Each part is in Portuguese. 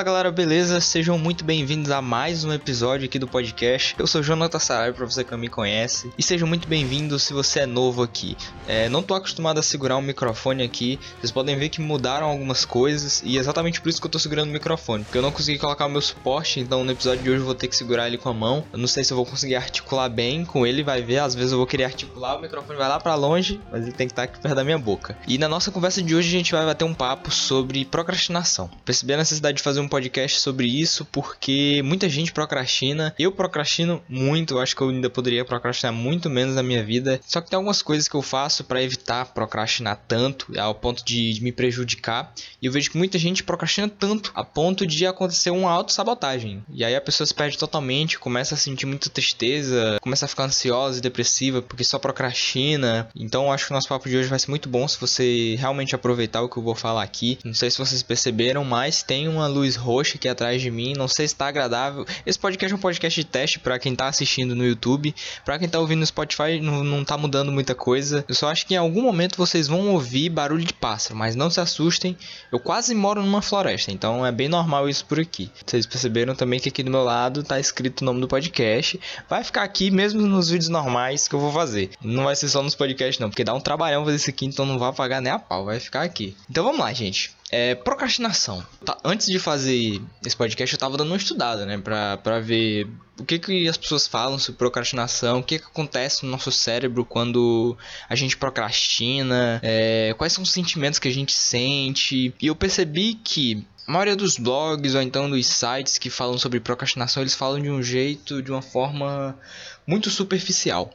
Fala galera, beleza? Sejam muito bem-vindos a mais um episódio aqui do podcast. Eu sou Jonathan Saraiva, pra você que não me conhece. E sejam muito bem-vindos se você é novo aqui. É, não tô acostumado a segurar um microfone aqui. Vocês podem ver que mudaram algumas coisas. E é exatamente por isso que eu tô segurando o microfone. Porque eu não consegui colocar o meu suporte, então no episódio de hoje eu vou ter que segurar ele com a mão. Eu não sei se eu vou conseguir articular bem com ele, vai ver. Às vezes eu vou querer articular, o microfone vai lá para longe, mas ele tem que estar aqui perto da minha boca. E na nossa conversa de hoje a gente vai bater um papo sobre procrastinação. Percebi a necessidade de fazer um podcast sobre isso porque muita gente procrastina. Eu procrastino muito, acho que eu ainda poderia procrastinar muito menos na minha vida. Só que tem algumas coisas que eu faço para evitar procrastinar tanto, ao ponto de, de, me prejudicar. E eu vejo que muita gente procrastina tanto a ponto de acontecer uma autossabotagem. E aí a pessoa se perde totalmente, começa a sentir muita tristeza, começa a ficar ansiosa e depressiva porque só procrastina. Então acho que o nosso papo de hoje vai ser muito bom se você realmente aproveitar o que eu vou falar aqui. Não sei se vocês perceberam, mas tem uma luz roxa aqui atrás de mim. Não sei se está agradável. Esse podcast é um podcast de teste para quem está assistindo no YouTube. Para quem está ouvindo no Spotify, não, não tá mudando muita coisa. Eu só acho que em algum momento vocês vão ouvir barulho de pássaro, mas não se assustem. Eu quase moro numa floresta, então é bem normal isso por aqui. Vocês perceberam também que aqui do meu lado tá escrito o nome do podcast. Vai ficar aqui mesmo nos vídeos normais que eu vou fazer. Não vai ser só nos podcasts não, porque dá um trabalhão fazer isso aqui, então não vai pagar nem a pau, vai ficar aqui. Então vamos lá, gente. É, procrastinação. Tá, antes de fazer esse podcast, eu tava dando uma estudada, né? Pra, pra ver o que, que as pessoas falam sobre procrastinação, o que, que acontece no nosso cérebro quando a gente procrastina, é, quais são os sentimentos que a gente sente. E eu percebi que a maioria dos blogs ou então dos sites que falam sobre procrastinação, eles falam de um jeito, de uma forma muito superficial.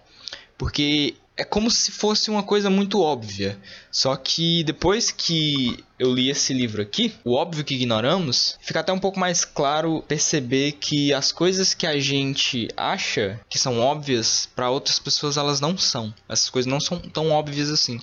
Porque é como se fosse uma coisa muito óbvia. Só que depois que eu li esse livro aqui, O Óbvio que Ignoramos, fica até um pouco mais claro perceber que as coisas que a gente acha que são óbvias, para outras pessoas elas não são. Essas coisas não são tão óbvias assim.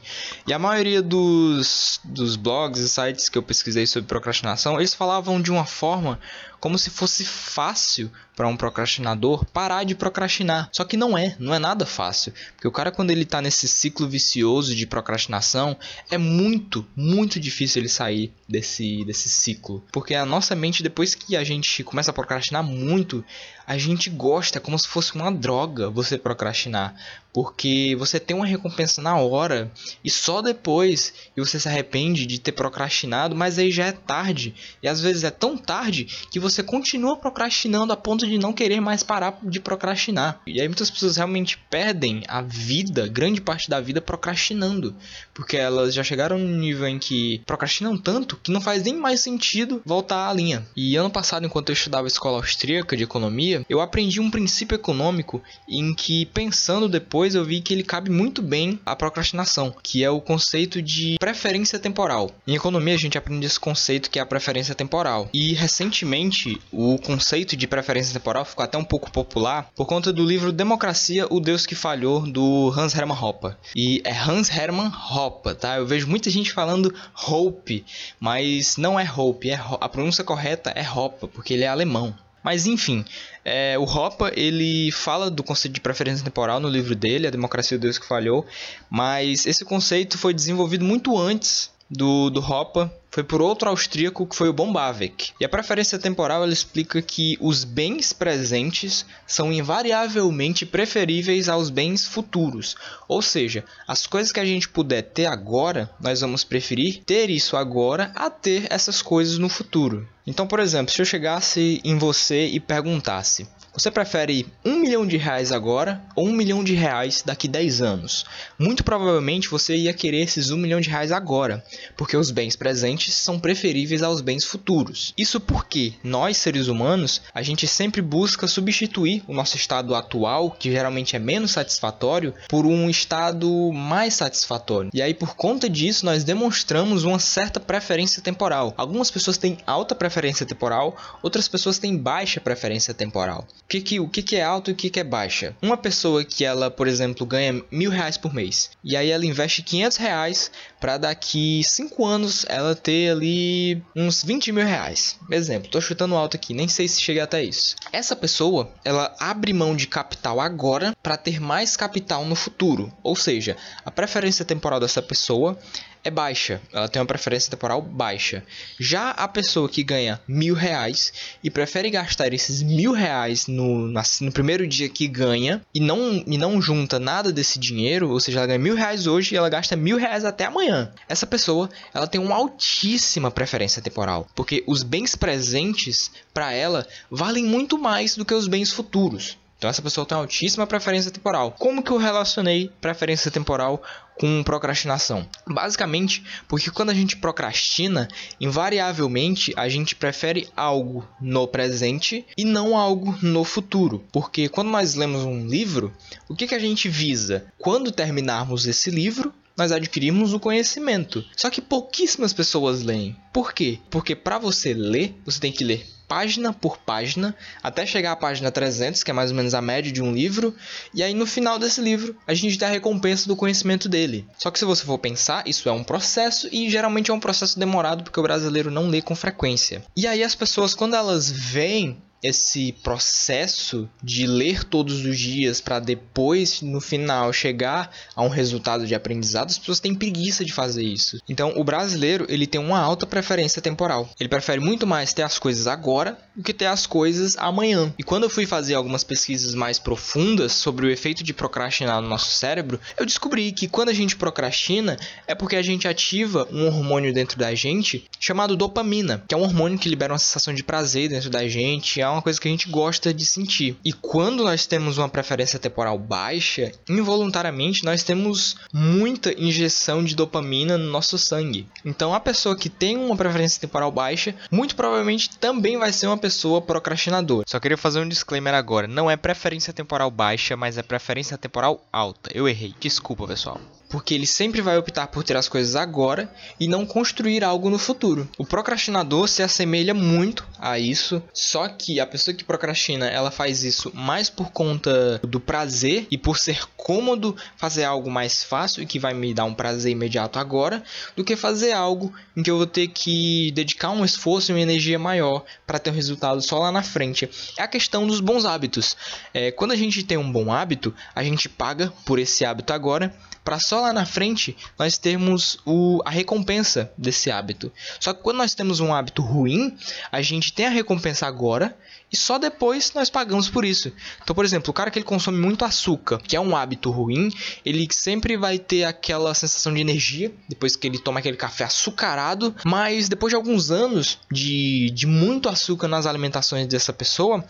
E a maioria dos, dos blogs e sites que eu pesquisei sobre procrastinação, eles falavam de uma forma como se fosse fácil para um procrastinador parar de procrastinar. Só que não é, não é nada fácil. Porque o cara, quando ele está nesse ciclo vicioso de procrastinação, é muito, muito difícil ele sair desse, desse ciclo. Porque a nossa mente, depois que a gente começa a procrastinar muito, a gente gosta, como se fosse uma droga você procrastinar. Porque você tem uma recompensa na hora e só depois e você se arrepende de ter procrastinado, mas aí já é tarde. E às vezes é tão tarde que você continua procrastinando a ponto de não querer mais parar de procrastinar. E aí muitas pessoas realmente perdem a vida, grande parte da vida procrastinando, porque elas já chegaram no nível em que procrastinam tanto que não faz nem mais sentido voltar à linha. E ano passado, enquanto eu estudava escola austríaca de economia, eu aprendi um princípio econômico em que pensando depois eu vi que ele cabe muito bem à procrastinação, que é o conceito de preferência temporal. Em economia a gente aprende esse conceito que é a preferência temporal. E recentemente o conceito de preferência temporal ficou até um pouco popular por conta do livro Democracia, o Deus que Falhou, do Hans Hermann Hoppe. E é Hans Hermann Hoppe, tá? Eu vejo muita gente falando Hope, mas não é Hope, é a pronúncia correta é Hoppe, porque ele é alemão. Mas enfim, é, o Hoppe ele fala do conceito de preferência temporal no livro dele, A Democracia do Deus que Falhou, mas esse conceito foi desenvolvido muito antes do, do Hoppe foi por outro austríaco que foi o Bombavec. E a preferência temporal ela explica que os bens presentes são invariavelmente preferíveis aos bens futuros. Ou seja, as coisas que a gente puder ter agora, nós vamos preferir ter isso agora a ter essas coisas no futuro. Então, por exemplo, se eu chegasse em você e perguntasse: você prefere um milhão de reais agora ou um milhão de reais daqui 10 anos? Muito provavelmente você ia querer esses um milhão de reais agora, porque os bens presentes são preferíveis aos bens futuros. Isso porque nós, seres humanos, a gente sempre busca substituir o nosso estado atual, que geralmente é menos satisfatório, por um estado mais satisfatório. E aí, por conta disso, nós demonstramos uma certa preferência temporal. Algumas pessoas têm alta preferência temporal, outras pessoas têm baixa preferência temporal que que, o que, que é alto e o que, que é baixa. Uma pessoa que ela, por exemplo, ganha mil reais por mês e aí ela investe 500 reais para daqui 5 anos ela ter ali uns 20 mil reais. Exemplo, tô chutando alto aqui, nem sei se chega até isso. Essa pessoa, ela abre mão de capital agora para ter mais capital no futuro. Ou seja, a preferência temporal dessa pessoa é baixa, ela tem uma preferência temporal baixa. Já a pessoa que ganha mil reais e prefere gastar esses mil reais no, no primeiro dia que ganha e não, e não junta nada desse dinheiro, ou seja, ela ganha mil reais hoje e ela gasta mil reais até amanhã. Essa pessoa ela tem uma altíssima preferência temporal, porque os bens presentes para ela valem muito mais do que os bens futuros. Então essa pessoa tem altíssima preferência temporal. Como que eu relacionei preferência temporal com procrastinação? Basicamente, porque quando a gente procrastina, invariavelmente a gente prefere algo no presente e não algo no futuro. Porque quando nós lemos um livro, o que, que a gente visa? Quando terminarmos esse livro, nós adquirimos o conhecimento. Só que pouquíssimas pessoas leem. Por quê? Porque para você ler, você tem que ler página por página, até chegar à página 300, que é mais ou menos a média de um livro, e aí no final desse livro a gente dá a recompensa do conhecimento dele. Só que se você for pensar, isso é um processo e geralmente é um processo demorado porque o brasileiro não lê com frequência. E aí as pessoas quando elas veem esse processo de ler todos os dias para depois no final chegar a um resultado de aprendizado, as pessoas têm preguiça de fazer isso. Então, o brasileiro, ele tem uma alta preferência temporal. Ele prefere muito mais ter as coisas agora do que ter as coisas amanhã. E quando eu fui fazer algumas pesquisas mais profundas sobre o efeito de procrastinar no nosso cérebro, eu descobri que quando a gente procrastina é porque a gente ativa um hormônio dentro da gente chamado dopamina, que é um hormônio que libera uma sensação de prazer dentro da gente, é uma coisa que a gente gosta de sentir. E quando nós temos uma preferência temporal baixa, involuntariamente nós temos muita injeção de dopamina no nosso sangue. Então a pessoa que tem uma preferência temporal baixa, muito provavelmente também vai ser uma pessoa procrastinadora. Só queria fazer um disclaimer agora, não é preferência temporal baixa, mas é preferência temporal alta. Eu errei. Desculpa, pessoal porque ele sempre vai optar por ter as coisas agora e não construir algo no futuro. O procrastinador se assemelha muito a isso, só que a pessoa que procrastina, ela faz isso mais por conta do prazer e por ser cômodo fazer algo mais fácil e que vai me dar um prazer imediato agora, do que fazer algo em que eu vou ter que dedicar um esforço e uma energia maior para ter um resultado só lá na frente. É a questão dos bons hábitos. É, quando a gente tem um bom hábito, a gente paga por esse hábito agora para só lá na frente nós termos o, a recompensa desse hábito. Só que quando nós temos um hábito ruim, a gente tem a recompensa agora e só depois nós pagamos por isso. Então, por exemplo, o cara que ele consome muito açúcar, que é um hábito ruim, ele sempre vai ter aquela sensação de energia depois que ele toma aquele café açucarado, mas depois de alguns anos de, de muito açúcar nas alimentações dessa pessoa,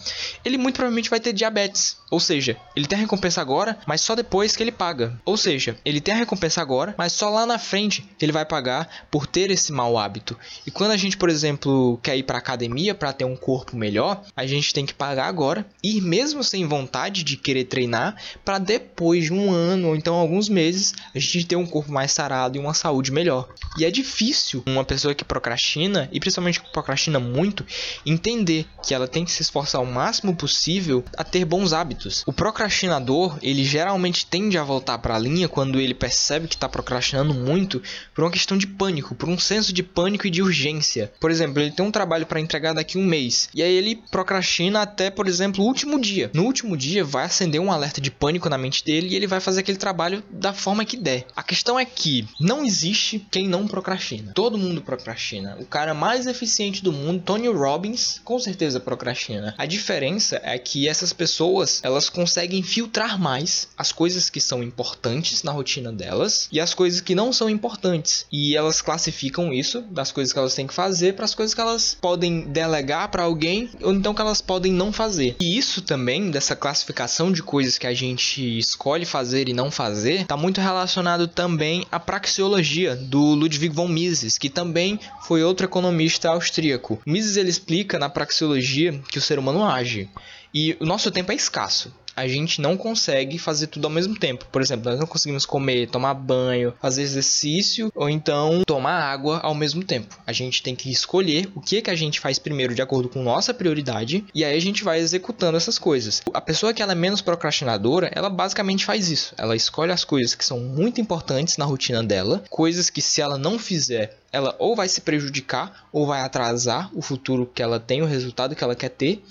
ele muito provavelmente vai ter diabetes. Ou seja, ele tem a recompensa agora, mas só depois que ele paga. Ou seja, ele tem a recompensa agora, mas só lá na frente ele vai pagar por ter esse mau hábito. E quando a gente, por exemplo, quer ir para academia para ter um corpo melhor, a gente tem que pagar agora e mesmo sem vontade de querer treinar, para depois de um ano ou então alguns meses a gente ter um corpo mais sarado e uma saúde melhor. E é difícil uma pessoa que procrastina e principalmente que procrastina muito entender que ela tem que se esforçar o máximo possível a ter bons hábitos. O procrastinador, ele geralmente tende a voltar para a linha quando ele percebe que está procrastinando muito por uma questão de pânico, por um senso de pânico e de urgência. Por exemplo, ele tem um trabalho para entregar daqui a um mês e aí ele procrastina até, por exemplo, o último dia. No último dia vai acender um alerta de pânico na mente dele e ele vai fazer aquele trabalho da forma que der. A questão é que não existe quem não procrastina. Todo mundo procrastina. O cara mais eficiente do mundo, Tony Robbins, com certeza procrastina. A diferença é que essas pessoas, elas conseguem filtrar mais as coisas que são importantes na rotina delas e as coisas que não são importantes. E elas classificam isso das coisas que elas têm que fazer para as coisas que elas podem delegar para alguém ou então que elas podem não fazer. E isso também, dessa classificação de coisas que a gente escolhe fazer e não fazer, está muito relacionado também à praxeologia do Ludwig von Mises, que também foi outro economista austríaco. Mises ele explica na praxeologia que o ser humano age. E o nosso tempo é escasso a gente não consegue fazer tudo ao mesmo tempo. Por exemplo, nós não conseguimos comer, tomar banho, fazer exercício ou então tomar água ao mesmo tempo. A gente tem que escolher o que que a gente faz primeiro de acordo com nossa prioridade e aí a gente vai executando essas coisas. A pessoa que ela é menos procrastinadora, ela basicamente faz isso. Ela escolhe as coisas que são muito importantes na rotina dela, coisas que se ela não fizer ela ou vai se prejudicar ou vai atrasar o futuro que ela tem, o resultado que ela quer ter.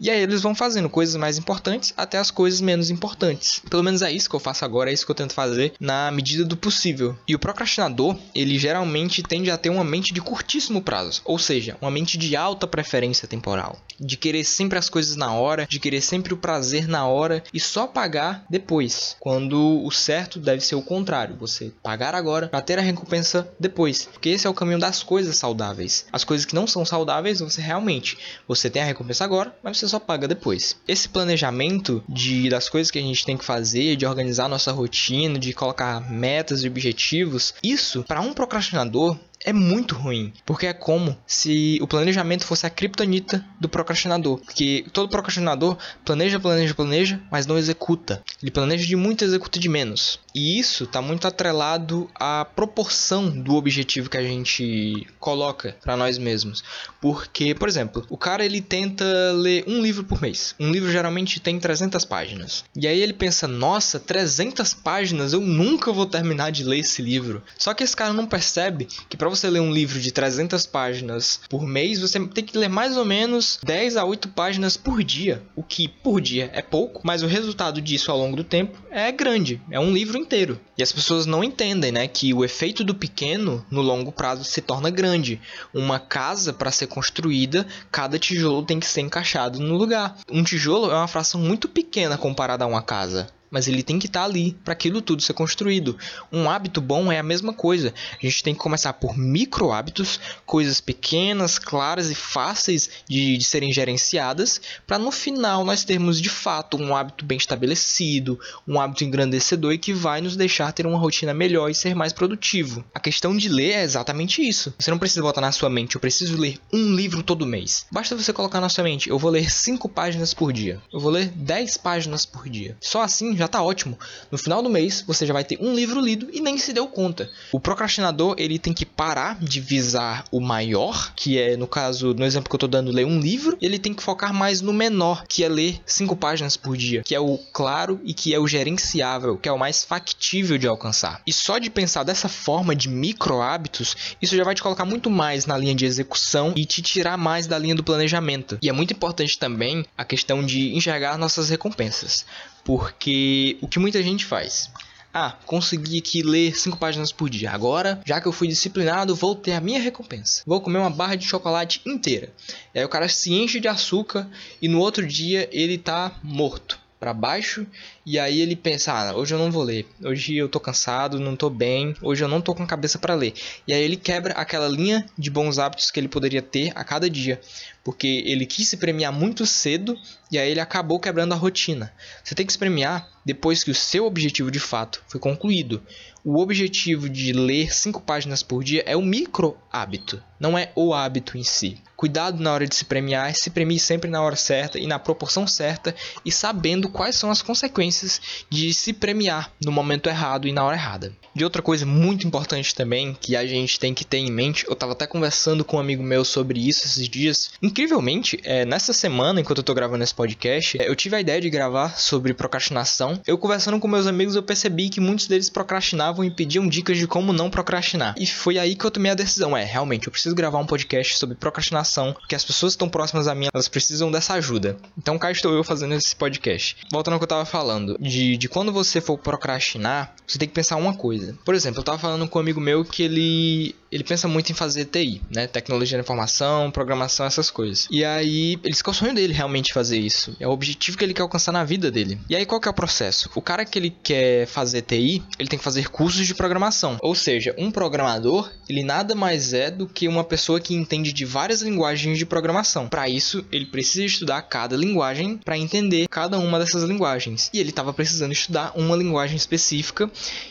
E aí eles vão fazendo coisas mais importantes até as coisas menos importantes. Pelo menos é isso que eu faço agora, é isso que eu tento fazer na medida do possível. E o procrastinador, ele geralmente tende a ter uma mente de curtíssimo prazo, ou seja, uma mente de alta preferência temporal, de querer sempre as coisas na hora, de querer sempre o prazer na hora e só pagar depois, quando o certo deve ser o contrário, você pagar agora para ter a recompensa depois, porque esse é o caminho das coisas saudáveis. As coisas que não são saudáveis, você realmente, você tem a recompensa agora, mas você só paga depois. Esse planejamento de das coisas que a gente tem que fazer, de organizar nossa rotina, de colocar metas e objetivos, isso para um procrastinador é muito ruim, porque é como se o planejamento fosse a criptonita do procrastinador, porque todo procrastinador planeja, planeja, planeja, mas não executa. Ele planeja de muito, executa de menos. E isso está muito atrelado à proporção do objetivo que a gente coloca para nós mesmos. Porque, por exemplo, o cara ele tenta ler um livro por mês. Um livro geralmente tem 300 páginas. E aí ele pensa: "Nossa, 300 páginas, eu nunca vou terminar de ler esse livro". Só que esse cara não percebe que para você ler um livro de 300 páginas por mês, você tem que ler mais ou menos 10 a 8 páginas por dia, o que por dia é pouco, mas o resultado disso ao longo do tempo é grande, é um livro inteiro. E as pessoas não entendem, né, que o efeito do pequeno no longo prazo se torna grande. Uma casa para ser construída, cada tijolo tem que ser encaixado no lugar. Um tijolo é uma fração muito pequena comparada a uma casa mas ele tem que estar tá ali para aquilo tudo ser construído. Um hábito bom é a mesma coisa. A gente tem que começar por micro hábitos, coisas pequenas, claras e fáceis de, de serem gerenciadas, para no final nós termos de fato um hábito bem estabelecido, um hábito engrandecedor e que vai nos deixar ter uma rotina melhor e ser mais produtivo. A questão de ler é exatamente isso. Você não precisa botar na sua mente, eu preciso ler um livro todo mês. Basta você colocar na sua mente, eu vou ler 5 páginas por dia. Eu vou ler 10 páginas por dia. Só assim já tá ótimo. No final do mês, você já vai ter um livro lido e nem se deu conta. O procrastinador, ele tem que parar de visar o maior, que é, no caso, no exemplo que eu tô dando, ler um livro, e ele tem que focar mais no menor, que é ler cinco páginas por dia, que é o claro e que é o gerenciável, que é o mais factível de alcançar. E só de pensar dessa forma de micro hábitos, isso já vai te colocar muito mais na linha de execução e te tirar mais da linha do planejamento. E é muito importante também a questão de enxergar nossas recompensas. Porque o que muita gente faz? Ah, consegui aqui ler 5 páginas por dia. Agora, já que eu fui disciplinado, vou ter a minha recompensa. Vou comer uma barra de chocolate inteira. E aí o cara se enche de açúcar e no outro dia ele tá morto para baixo e aí ele pensa, ah, hoje eu não vou ler, hoje eu tô cansado, não tô bem, hoje eu não tô com a cabeça para ler. E aí ele quebra aquela linha de bons hábitos que ele poderia ter a cada dia, porque ele quis se premiar muito cedo e aí ele acabou quebrando a rotina. Você tem que se premiar depois que o seu objetivo de fato foi concluído. O objetivo de ler 5 páginas por dia é o micro hábito, não é o hábito em si. Cuidado na hora de se premiar, se premie sempre na hora certa e na proporção certa e sabendo quais são as consequências de se premiar no momento errado e na hora errada. De outra coisa muito importante também que a gente tem que ter em mente, eu estava até conversando com um amigo meu sobre isso esses dias. Incrivelmente, é, nessa semana, enquanto eu estou gravando esse podcast, é, eu tive a ideia de gravar sobre procrastinação. Eu conversando com meus amigos, eu percebi que muitos deles procrastinavam e pediam dicas de como não procrastinar. E foi aí que eu tomei a decisão, é, realmente, eu preciso gravar um podcast sobre procrastinação, porque as pessoas que estão próximas a mim, elas precisam dessa ajuda. Então cá estou eu fazendo esse podcast. Voltando ao que eu estava falando, de, de quando você for procrastinar, você tem que pensar uma coisa. Por exemplo, eu tava falando com um amigo meu que ele ele pensa muito em fazer TI, né? Tecnologia da informação, programação, essas coisas. E aí, ele que é o sonho dele realmente fazer isso. É o objetivo que ele quer alcançar na vida dele. E aí, qual que é o processo? O cara que ele quer fazer TI, ele tem que fazer cursos de programação. Ou seja, um programador, ele nada mais é do que uma pessoa que entende de várias linguagens de programação. Para isso, ele precisa estudar cada linguagem para entender cada uma dessas linguagens. E ele estava precisando estudar uma linguagem específica.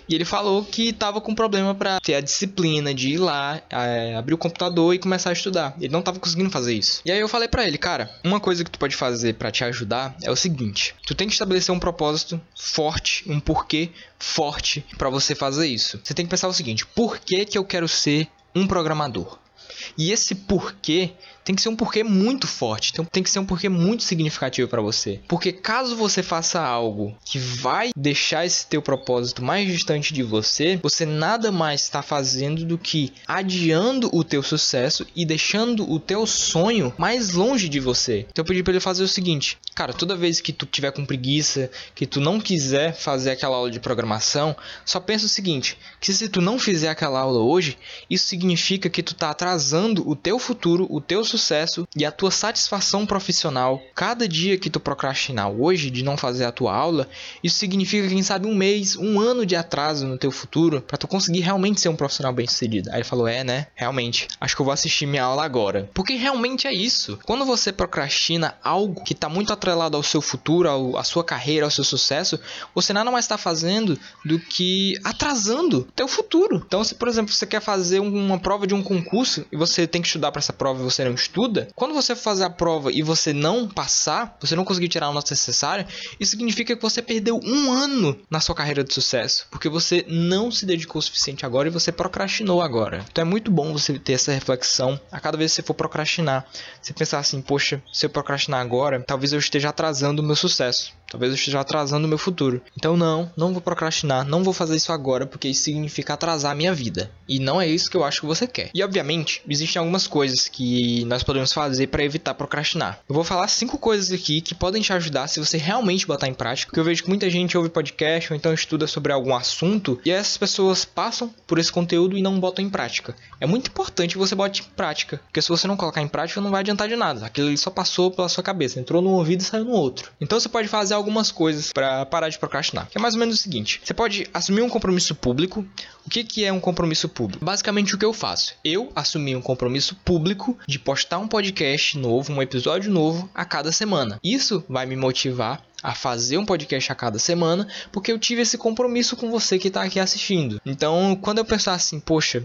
E ele falou que estava com problema para ter a disciplina de ir lá, é, abrir o computador e começar a estudar. Ele não estava conseguindo fazer isso. E aí eu falei para ele, cara, uma coisa que tu pode fazer para te ajudar é o seguinte: tu tem que estabelecer um propósito forte, um porquê forte para você fazer isso. Você tem que pensar o seguinte: por que que eu quero ser um programador? E esse porquê tem que ser um porquê muito forte, tem, tem que ser um porquê muito significativo para você. Porque caso você faça algo que vai deixar esse teu propósito mais distante de você, você nada mais está fazendo do que adiando o teu sucesso e deixando o teu sonho mais longe de você. Então eu pedi para ele fazer o seguinte: cara, toda vez que tu tiver com preguiça, que tu não quiser fazer aquela aula de programação, só pensa o seguinte: que se tu não fizer aquela aula hoje, isso significa que tu tá atrasando o teu futuro, o teu sucesso e a tua satisfação profissional. Cada dia que tu procrastinar hoje de não fazer a tua aula, isso significa quem sabe um mês, um ano de atraso no teu futuro para tu conseguir realmente ser um profissional bem-sucedido. Aí ele falou: "É, né? Realmente. Acho que eu vou assistir minha aula agora". Porque realmente é isso. Quando você procrastina algo que tá muito atrelado ao seu futuro, ao, à sua carreira, ao seu sucesso, você nada mais está fazendo do que atrasando teu futuro. Então, se por exemplo você quer fazer uma prova de um concurso e você tem que estudar para essa prova e você não estuda, quando você fazer a prova e você não passar, você não conseguir tirar a nota necessária, isso significa que você perdeu um ano na sua carreira de sucesso, porque você não se dedicou o suficiente agora e você procrastinou agora. Então é muito bom você ter essa reflexão a cada vez que você for procrastinar. Você pensar assim, poxa, se eu procrastinar agora, talvez eu esteja atrasando o meu sucesso. Talvez eu esteja atrasando o meu futuro. Então não, não vou procrastinar, não vou fazer isso agora, porque isso significa atrasar a minha vida. E não é isso que eu acho que você quer. E obviamente, existem algumas coisas que nós podemos fazer para evitar procrastinar. Eu vou falar cinco coisas aqui que podem te ajudar se você realmente botar em prática. Porque eu vejo que muita gente ouve podcast ou então estuda sobre algum assunto e essas pessoas passam por esse conteúdo e não botam em prática. É muito importante que você bote em prática, porque se você não colocar em prática não vai adiantar de nada. Aquilo ali só passou pela sua cabeça, entrou num ouvido e saiu no outro. Então você pode fazer algumas coisas para parar de procrastinar. Que é mais ou menos o seguinte: você pode assumir um compromisso público. O que, que é um compromisso público? Basicamente o que eu faço. Eu assumi um compromisso público de postar um podcast novo, um episódio novo a cada semana. Isso vai me motivar a fazer um podcast a cada semana, porque eu tive esse compromisso com você que está aqui assistindo. Então, quando eu pensar assim, poxa,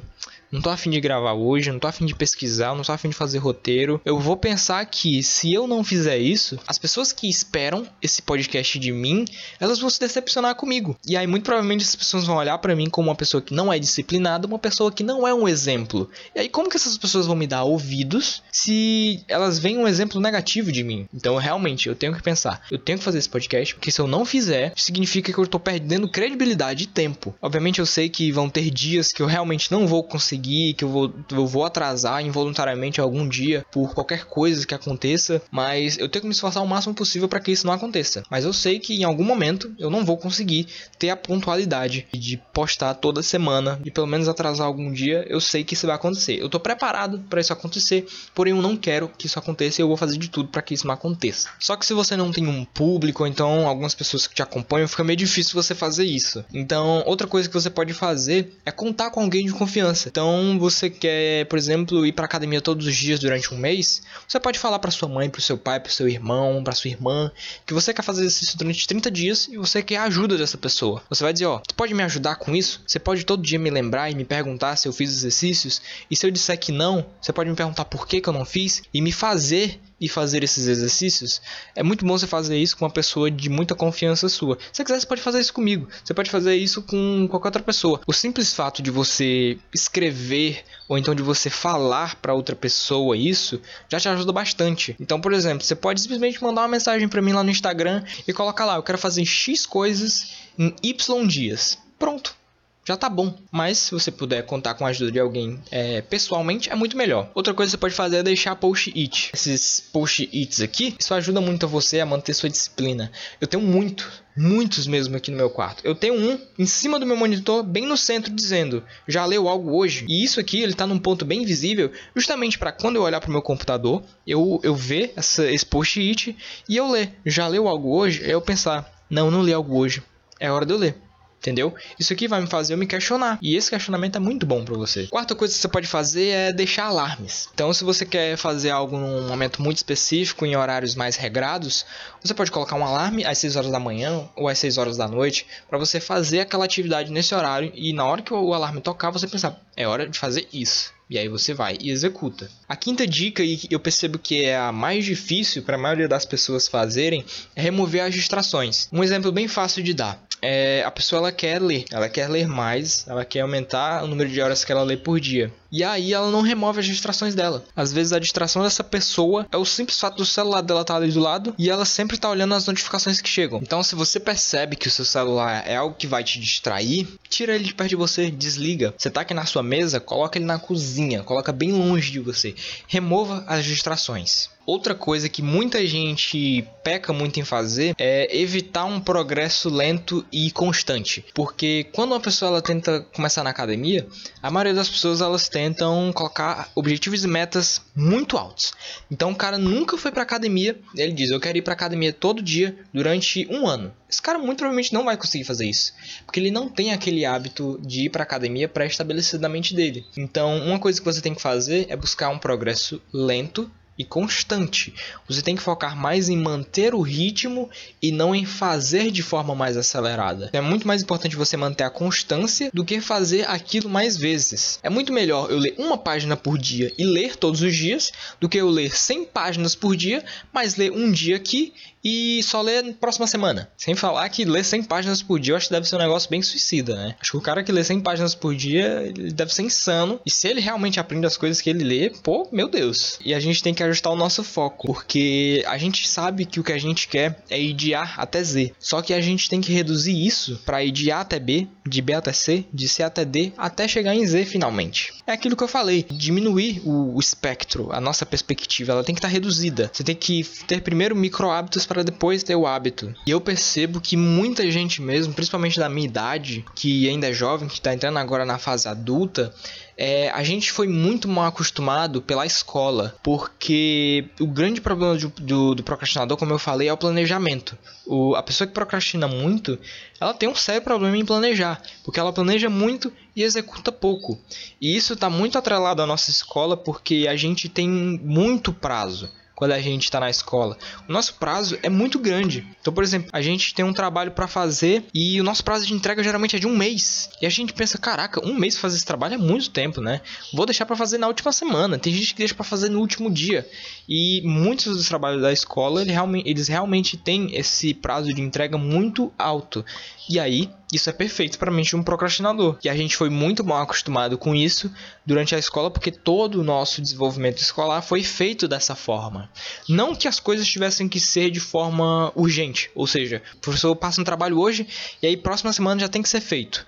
não tô afim de gravar hoje, não tô afim de pesquisar, não tô afim de fazer roteiro. Eu vou pensar que se eu não fizer isso, as pessoas que esperam esse podcast de mim, elas vão se decepcionar comigo. E aí muito provavelmente as pessoas vão olhar para mim como uma pessoa que não é disciplinada, uma pessoa que não é um exemplo. E aí como que essas pessoas vão me dar ouvidos se elas veem um exemplo negativo de mim? Então realmente eu tenho que pensar, eu tenho que fazer esse podcast, porque se eu não fizer, significa que eu tô perdendo credibilidade e tempo. Obviamente eu sei que vão ter dias que eu realmente não vou conseguir conseguir, que eu vou, eu vou atrasar involuntariamente algum dia por qualquer coisa que aconteça, mas eu tenho que me esforçar o máximo possível para que isso não aconteça. Mas eu sei que em algum momento eu não vou conseguir ter a pontualidade de postar toda semana, de pelo menos atrasar algum dia, eu sei que isso vai acontecer. Eu tô preparado para isso acontecer, porém eu não quero que isso aconteça e eu vou fazer de tudo para que isso não aconteça. Só que se você não tem um público, ou então algumas pessoas que te acompanham, fica meio difícil você fazer isso. Então, outra coisa que você pode fazer é contar com alguém de confiança. Então, então, você quer, por exemplo, ir para academia todos os dias durante um mês, você pode falar para sua mãe, para seu pai, para seu irmão, para sua irmã, que você quer fazer exercício durante 30 dias e você quer a ajuda dessa pessoa. Você vai dizer, ó, você pode me ajudar com isso? Você pode todo dia me lembrar e me perguntar se eu fiz exercícios? E se eu disser que não, você pode me perguntar por que, que eu não fiz e me fazer e fazer esses exercícios, é muito bom você fazer isso com uma pessoa de muita confiança sua. Se você quiser, você pode fazer isso comigo. Você pode fazer isso com qualquer outra pessoa. O simples fato de você escrever ou então de você falar para outra pessoa isso já te ajuda bastante. Então, por exemplo, você pode simplesmente mandar uma mensagem para mim lá no Instagram e colocar lá: eu quero fazer X coisas em Y dias. Pronto já tá bom. Mas se você puder contar com a ajuda de alguém é, pessoalmente, é muito melhor. Outra coisa que você pode fazer é deixar post-it. Esses post-its aqui, isso ajuda muito a você a manter sua disciplina. Eu tenho muito, muitos mesmo aqui no meu quarto. Eu tenho um em cima do meu monitor, bem no centro, dizendo: já leu algo hoje? E isso aqui ele tá num ponto bem visível, justamente para quando eu olhar para o meu computador, eu, eu ver essa, esse post-it e eu ler: já leu algo hoje? Aí eu pensar: não, não li algo hoje. É hora de eu ler. Entendeu? Isso aqui vai me fazer eu me questionar. E esse questionamento é muito bom para você. Quarta coisa que você pode fazer é deixar alarmes. Então, se você quer fazer algo num momento muito específico, em horários mais regrados, você pode colocar um alarme às 6 horas da manhã ou às 6 horas da noite para você fazer aquela atividade nesse horário e na hora que o alarme tocar, você pensar, é hora de fazer isso. E aí você vai e executa. A quinta dica, e eu percebo que é a mais difícil para a maioria das pessoas fazerem, é remover as distrações. Um exemplo bem fácil de dar. É, a pessoa ela quer ler, ela quer ler mais, ela quer aumentar o número de horas que ela lê por dia. E aí ela não remove as distrações dela. Às vezes a distração dessa pessoa é o simples fato do celular dela estar tá ali do lado e ela sempre tá olhando as notificações que chegam. Então se você percebe que o seu celular é algo que vai te distrair, tira ele de perto de você, desliga. Você tá aqui na sua mesa, coloca ele na cozinha, coloca bem longe de você. Remova as distrações. Outra coisa que muita gente peca muito em fazer é evitar um progresso lento e constante. Porque quando uma pessoa ela tenta começar na academia, a maioria das pessoas elas tentam colocar objetivos e metas muito altos. Então o cara nunca foi para academia, ele diz: "Eu quero ir para academia todo dia durante um ano". Esse cara muito provavelmente não vai conseguir fazer isso, porque ele não tem aquele hábito de ir para academia pré-estabelecido na mente dele. Então, uma coisa que você tem que fazer é buscar um progresso lento e constante. Você tem que focar mais em manter o ritmo e não em fazer de forma mais acelerada. É muito mais importante você manter a constância do que fazer aquilo mais vezes. É muito melhor eu ler uma página por dia e ler todos os dias do que eu ler 100 páginas por dia, mas ler um dia aqui e só ler na próxima semana. Sem falar que ler 100 páginas por dia eu acho que deve ser um negócio bem suicida, né? Acho que o cara que lê 100 páginas por dia, ele deve ser insano. E se ele realmente aprende as coisas que ele lê, pô, meu Deus. E a gente tem que ajustar o nosso foco, porque a gente sabe que o que a gente quer é ir de A até Z. Só que a gente tem que reduzir isso para ir de A até B, de B até C, de C até D, até chegar em Z finalmente. É aquilo que eu falei, diminuir o, o espectro, a nossa perspectiva, ela tem que estar tá reduzida. Você tem que ter primeiro micro hábitos para depois ter o hábito. E eu percebo que muita gente mesmo, principalmente da minha idade, que ainda é jovem, que está entrando agora na fase adulta, é, a gente foi muito mal acostumado pela escola, porque o grande problema do, do, do procrastinador, como eu falei, é o planejamento. O, a pessoa que procrastina muito, ela tem um sério problema em planejar, porque ela planeja muito e executa pouco. E isso está muito atrelado à nossa escola, porque a gente tem muito prazo quando a gente está na escola. O nosso prazo é muito grande. Então, por exemplo, a gente tem um trabalho para fazer e o nosso prazo de entrega geralmente é de um mês. E a gente pensa, caraca, um mês fazer esse trabalho é muito tempo, né? Vou deixar para fazer na última semana. Tem gente que deixa para fazer no último dia. E muitos dos trabalhos da escola, eles realmente têm esse prazo de entrega muito alto. E aí, isso é perfeito para mente de um procrastinador. E a gente foi muito mal acostumado com isso durante a escola, porque todo o nosso desenvolvimento escolar foi feito dessa forma. Não que as coisas tivessem que ser de forma urgente, ou seja, o professor passa um trabalho hoje e aí próxima semana já tem que ser feito.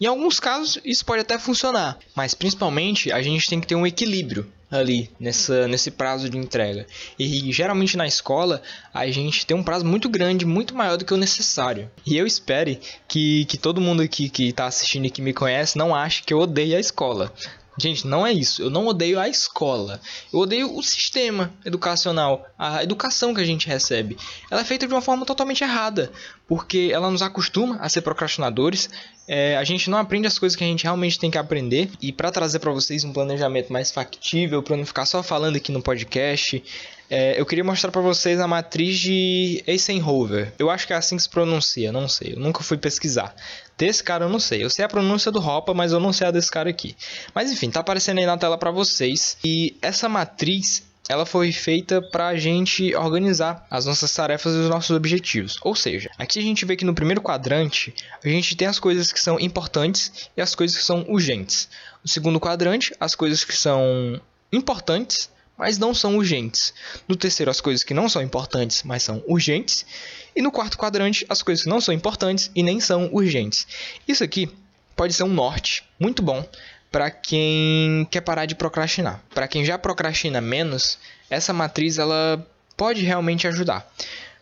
Em alguns casos isso pode até funcionar, mas principalmente a gente tem que ter um equilíbrio ali nessa, nesse prazo de entrega. E geralmente na escola a gente tem um prazo muito grande, muito maior do que o necessário. E eu espero que, que todo mundo aqui que está assistindo e que me conhece não ache que eu odeio a escola. Gente, não é isso. Eu não odeio a escola. Eu odeio o sistema educacional, a educação que a gente recebe. Ela é feita de uma forma totalmente errada, porque ela nos acostuma a ser procrastinadores. É, a gente não aprende as coisas que a gente realmente tem que aprender. E para trazer para vocês um planejamento mais factível, para não ficar só falando aqui no podcast, é, eu queria mostrar para vocês a matriz de Eisenhower. Eu acho que é assim que se pronuncia, não sei. Eu nunca fui pesquisar. Desse cara eu não sei. Eu sei a pronúncia do Hopa, mas eu não sei a desse cara aqui. Mas enfim, tá aparecendo aí na tela para vocês. E essa matriz ela foi feita para a gente organizar as nossas tarefas e os nossos objetivos. Ou seja, aqui a gente vê que no primeiro quadrante a gente tem as coisas que são importantes e as coisas que são urgentes. No segundo quadrante, as coisas que são importantes mas não são urgentes. No terceiro, as coisas que não são importantes, mas são urgentes. E no quarto quadrante, as coisas que não são importantes e nem são urgentes. Isso aqui pode ser um norte muito bom para quem quer parar de procrastinar. Para quem já procrastina menos, essa matriz ela pode realmente ajudar.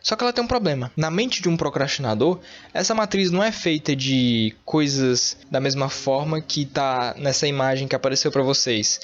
Só que ela tem um problema. Na mente de um procrastinador, essa matriz não é feita de coisas da mesma forma que está nessa imagem que apareceu para vocês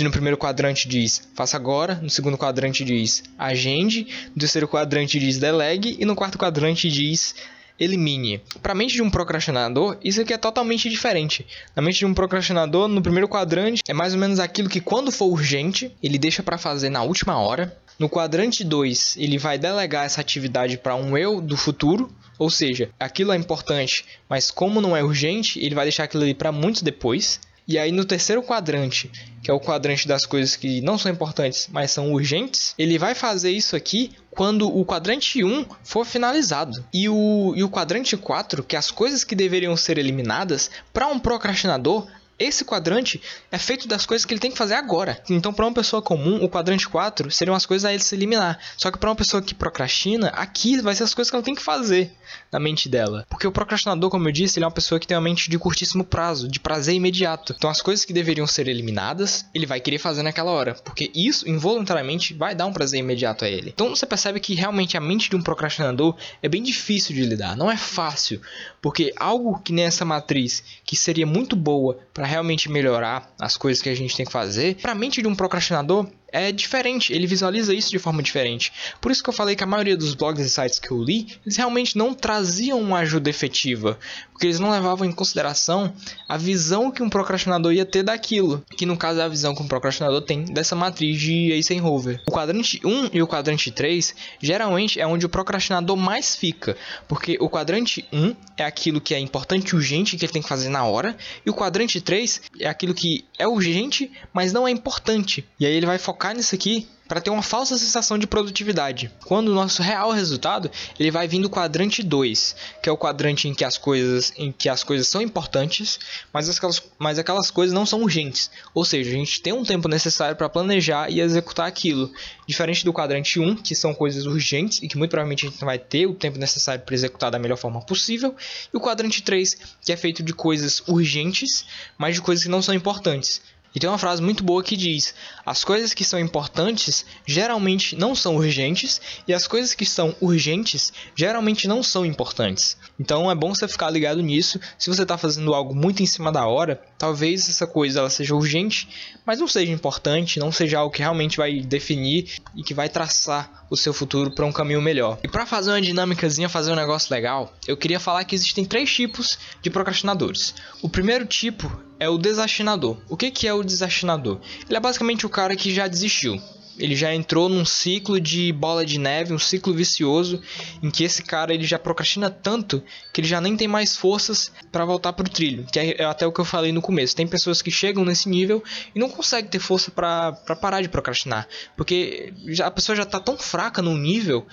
no primeiro quadrante diz faça agora, no segundo quadrante diz agende, no terceiro quadrante diz delegue e no quarto quadrante diz elimine. Para a mente de um procrastinador, isso aqui é totalmente diferente. Na mente de um procrastinador, no primeiro quadrante é mais ou menos aquilo que quando for urgente, ele deixa para fazer na última hora. No quadrante 2, ele vai delegar essa atividade para um eu do futuro, ou seja, aquilo é importante, mas como não é urgente, ele vai deixar aquilo ali para muito depois. E aí no terceiro quadrante, que é o quadrante das coisas que não são importantes, mas são urgentes, ele vai fazer isso aqui quando o quadrante 1 for finalizado. E o, e o quadrante 4, que é as coisas que deveriam ser eliminadas, para um procrastinador, esse quadrante é feito das coisas que ele tem que fazer agora. Então, para uma pessoa comum, o quadrante 4 seriam as coisas a ele se eliminar. Só que para uma pessoa que procrastina, aqui vai ser as coisas que ela tem que fazer na mente dela. Porque o procrastinador, como eu disse, ele é uma pessoa que tem uma mente de curtíssimo prazo, de prazer imediato. Então, as coisas que deveriam ser eliminadas, ele vai querer fazer naquela hora. Porque isso, involuntariamente, vai dar um prazer imediato a ele. Então, você percebe que realmente a mente de um procrastinador é bem difícil de lidar. Não é fácil. Porque algo que nessa matriz, que seria muito boa para realmente melhorar as coisas que a gente tem que fazer, para a mente de um procrastinador é diferente, ele visualiza isso de forma diferente. Por isso que eu falei que a maioria dos blogs e sites que eu li, eles realmente não traziam uma ajuda efetiva, porque eles não levavam em consideração a visão que um procrastinador ia ter daquilo, que no caso é a visão que um procrastinador tem dessa matriz de Eisenhower. O quadrante 1 e o quadrante 3 geralmente é onde o procrastinador mais fica, porque o quadrante 1 é aquilo que é importante e urgente que ele tem que fazer na hora, e o quadrante 3 é aquilo que é urgente, mas não é importante. E aí ele vai focar focar nisso aqui para ter uma falsa sensação de produtividade. Quando o nosso real resultado, ele vai vir do quadrante 2, que é o quadrante em que as coisas, em que as coisas são importantes, mas aquelas, mas aquelas coisas não são urgentes. Ou seja, a gente tem um tempo necessário para planejar e executar aquilo. Diferente do quadrante 1, que são coisas urgentes e que muito provavelmente a gente vai ter o tempo necessário para executar da melhor forma possível, e o quadrante 3, que é feito de coisas urgentes, mas de coisas que não são importantes. E tem uma frase muito boa que diz: as coisas que são importantes geralmente não são urgentes, e as coisas que são urgentes geralmente não são importantes. Então é bom você ficar ligado nisso. Se você está fazendo algo muito em cima da hora, talvez essa coisa ela seja urgente, mas não seja importante, não seja algo que realmente vai definir e que vai traçar o seu futuro para um caminho melhor. E para fazer uma dinâmicazinha, fazer um negócio legal, eu queria falar que existem três tipos de procrastinadores. O primeiro tipo é o desastinador. O que, que é o desastinador? Ele é basicamente o cara que já desistiu ele já entrou num ciclo de bola de neve, um ciclo vicioso, em que esse cara ele já procrastina tanto que ele já nem tem mais forças para voltar pro trilho, que é até o que eu falei no começo. Tem pessoas que chegam nesse nível e não conseguem ter força para parar de procrastinar, porque a pessoa já tá tão fraca num nível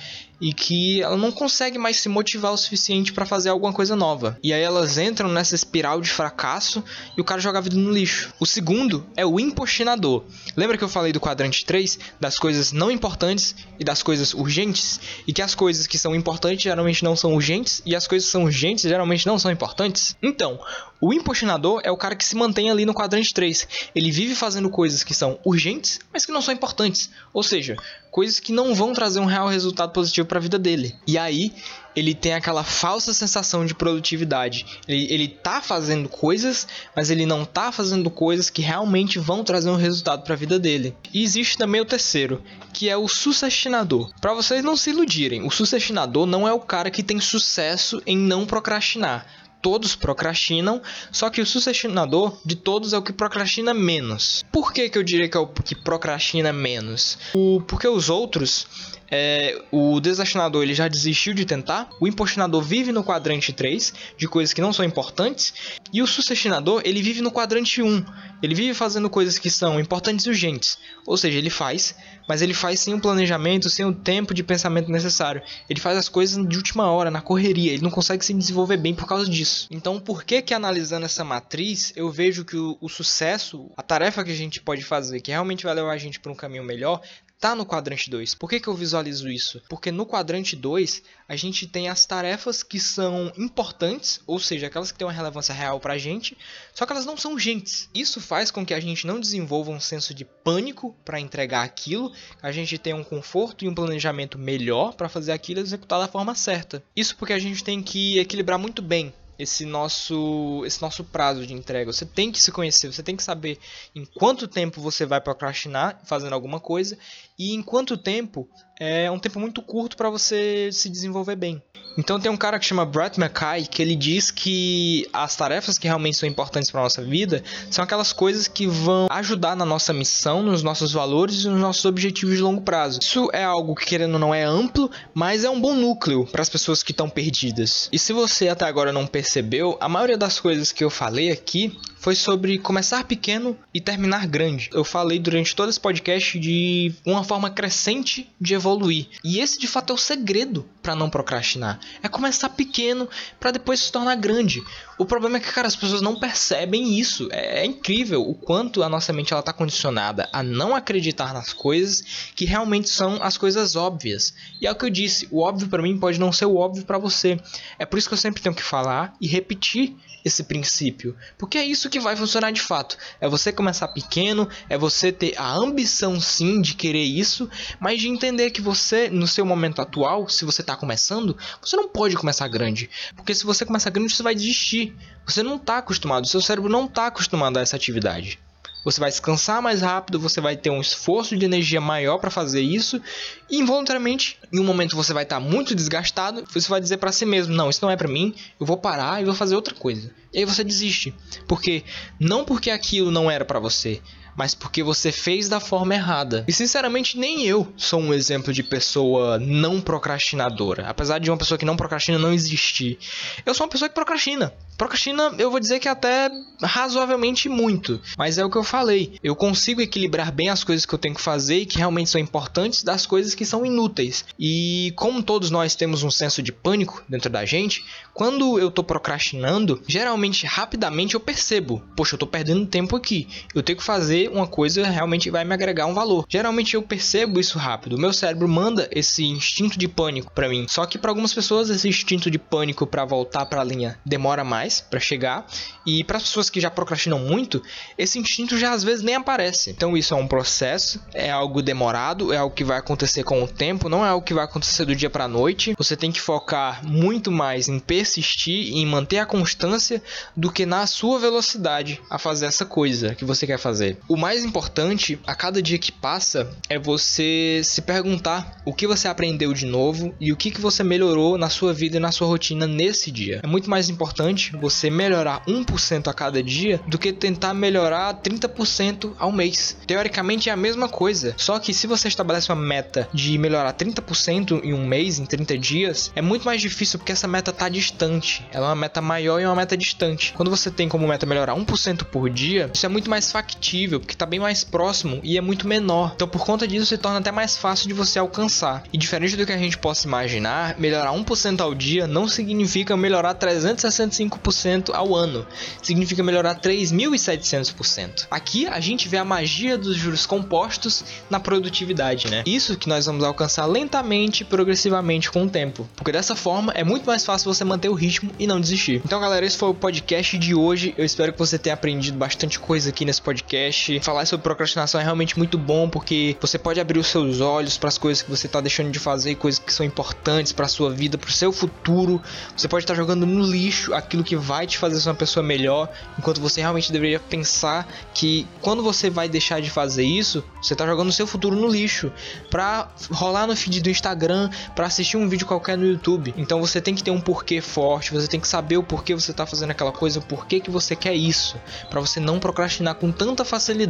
e que ela não consegue mais se motivar o suficiente para fazer alguma coisa nova. E aí elas entram nessa espiral de fracasso e o cara joga a vida no lixo. O segundo é o impostinador. Lembra que eu falei do quadrante 3 das coisas não importantes e das coisas urgentes? E que as coisas que são importantes geralmente não são urgentes e as coisas que são urgentes geralmente não são importantes? Então, o impostinador é o cara que se mantém ali no quadrante 3. Ele vive fazendo coisas que são urgentes, mas que não são importantes. Ou seja, coisas que não vão trazer um real resultado positivo para a vida dele. E aí ele tem aquela falsa sensação de produtividade. Ele, ele tá fazendo coisas, mas ele não tá fazendo coisas que realmente vão trazer um resultado para a vida dele. E existe também o terceiro, que é o sucessionador. Para vocês não se iludirem, o sucessionador não é o cara que tem sucesso em não procrastinar todos procrastinam, só que o sucessionador de todos é o que procrastina menos. Por que, que eu diria que é o que procrastina menos? O, porque os outros é, o desastinador ele já desistiu de tentar, o impostinador vive no quadrante 3, de coisas que não são importantes, e o sucessionador ele vive no quadrante 1, ele vive fazendo coisas que são importantes e urgentes, ou seja, ele faz, mas ele faz sem o planejamento, sem o tempo de pensamento necessário, ele faz as coisas de última hora, na correria, ele não consegue se desenvolver bem por causa disso. Então, por que que analisando essa matriz, eu vejo que o, o sucesso, a tarefa que a gente pode fazer, que realmente vai levar a gente para um caminho melhor, está no quadrante 2. Por que, que eu visualizo isso? Porque no quadrante 2 a gente tem as tarefas que são importantes, ou seja, aquelas que têm uma relevância real para a gente, só que elas não são urgentes. Isso faz com que a gente não desenvolva um senso de pânico para entregar aquilo, a gente tenha um conforto e um planejamento melhor para fazer aquilo executar da forma certa. Isso porque a gente tem que equilibrar muito bem esse nosso esse nosso prazo de entrega. Você tem que se conhecer, você tem que saber em quanto tempo você vai procrastinar fazendo alguma coisa e em quanto tempo é um tempo muito curto para você se desenvolver bem. Então tem um cara que chama Brett McKay que ele diz que as tarefas que realmente são importantes para nossa vida são aquelas coisas que vão ajudar na nossa missão, nos nossos valores e nos nossos objetivos de longo prazo. Isso é algo que querendo não é amplo, mas é um bom núcleo para as pessoas que estão perdidas. E se você até agora não percebeu, a maioria das coisas que eu falei aqui foi sobre começar pequeno e terminar grande. Eu falei durante todo esse podcast de uma forma crescente de evoluir. E esse de fato é o segredo para não procrastinar. É começar pequeno para depois se tornar grande. O problema é que, cara, as pessoas não percebem isso. É, é incrível o quanto a nossa mente ela tá condicionada a não acreditar nas coisas que realmente são as coisas óbvias. E é o que eu disse, o óbvio para mim pode não ser o óbvio para você. É por isso que eu sempre tenho que falar e repetir esse princípio, porque é isso que vai funcionar de fato. É você começar pequeno, é você ter a ambição sim de querer isso, mas de entender que você, no seu momento atual, se você está começando, você não pode começar grande, porque se você começar grande, você vai desistir. Você não está acostumado, seu cérebro não está acostumado a essa atividade você vai se cansar mais rápido, você vai ter um esforço de energia maior para fazer isso, e involuntariamente, em um momento você vai estar tá muito desgastado, você vai dizer para si mesmo: "Não, isso não é para mim, eu vou parar e vou fazer outra coisa". E aí você desiste. Porque não porque aquilo não era para você, mas porque você fez da forma errada. E sinceramente, nem eu sou um exemplo de pessoa não procrastinadora. Apesar de uma pessoa que não procrastina não existir. Eu sou uma pessoa que procrastina. Procrastina, eu vou dizer que até razoavelmente muito. Mas é o que eu falei. Eu consigo equilibrar bem as coisas que eu tenho que fazer e que realmente são importantes das coisas que são inúteis. E como todos nós temos um senso de pânico dentro da gente, quando eu tô procrastinando, geralmente rapidamente eu percebo, poxa, eu tô perdendo tempo aqui. Eu tenho que fazer uma coisa realmente vai me agregar um valor. Geralmente eu percebo isso rápido. Meu cérebro manda esse instinto de pânico para mim. Só que para algumas pessoas esse instinto de pânico para voltar para a linha demora mais para chegar, e para as pessoas que já procrastinam muito, esse instinto já às vezes nem aparece. Então isso é um processo, é algo demorado, é algo que vai acontecer com o tempo, não é algo que vai acontecer do dia para noite. Você tem que focar muito mais em persistir em manter a constância do que na sua velocidade a fazer essa coisa que você quer fazer. O mais importante a cada dia que passa é você se perguntar o que você aprendeu de novo e o que, que você melhorou na sua vida e na sua rotina nesse dia. É muito mais importante você melhorar 1% a cada dia do que tentar melhorar 30% ao mês. Teoricamente é a mesma coisa, só que se você estabelece uma meta de melhorar 30% em um mês, em 30 dias, é muito mais difícil porque essa meta está distante. Ela é uma meta maior e uma meta distante. Quando você tem como meta melhorar 1% por dia, isso é muito mais factível porque está bem mais próximo e é muito menor. Então, por conta disso, se torna até mais fácil de você alcançar. E diferente do que a gente possa imaginar, melhorar 1% ao dia não significa melhorar 365% ao ano. Significa melhorar 3.700%. Aqui a gente vê a magia dos juros compostos na produtividade, né? Isso que nós vamos alcançar lentamente, progressivamente com o tempo. Porque dessa forma é muito mais fácil você manter o ritmo e não desistir. Então, galera, esse foi o podcast de hoje. Eu espero que você tenha aprendido bastante coisa aqui nesse podcast falar sobre procrastinação é realmente muito bom porque você pode abrir os seus olhos para as coisas que você está deixando de fazer, coisas que são importantes para sua vida, para o seu futuro. Você pode estar tá jogando no lixo aquilo que vai te fazer ser uma pessoa melhor, enquanto você realmente deveria pensar que quando você vai deixar de fazer isso, você está jogando o seu futuro no lixo para rolar no feed do Instagram, para assistir um vídeo qualquer no YouTube. Então você tem que ter um porquê forte, você tem que saber o porquê você está fazendo aquela coisa, o porquê que você quer isso, para você não procrastinar com tanta facilidade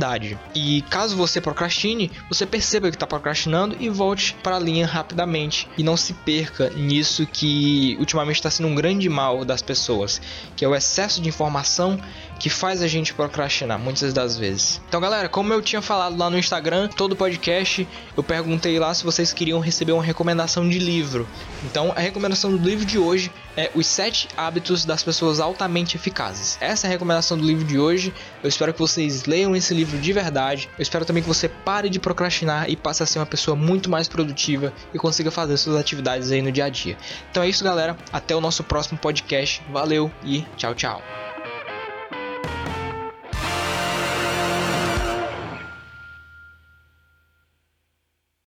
E caso você procrastine, você perceba que está procrastinando e volte para a linha rapidamente. E não se perca nisso que ultimamente está sendo um grande mal das pessoas, que é o excesso de informação que faz a gente procrastinar muitas das vezes. Então, galera, como eu tinha falado lá no Instagram, todo podcast, eu perguntei lá se vocês queriam receber uma recomendação de livro. Então, a recomendação do livro de hoje é Os Sete Hábitos das Pessoas Altamente Eficazes. Essa é a recomendação do livro de hoje. Eu espero que vocês leiam esse livro de verdade. Eu espero também que você pare de procrastinar e passe a ser uma pessoa muito mais produtiva e consiga fazer suas atividades aí no dia a dia. Então é isso, galera. Até o nosso próximo podcast. Valeu e tchau, tchau.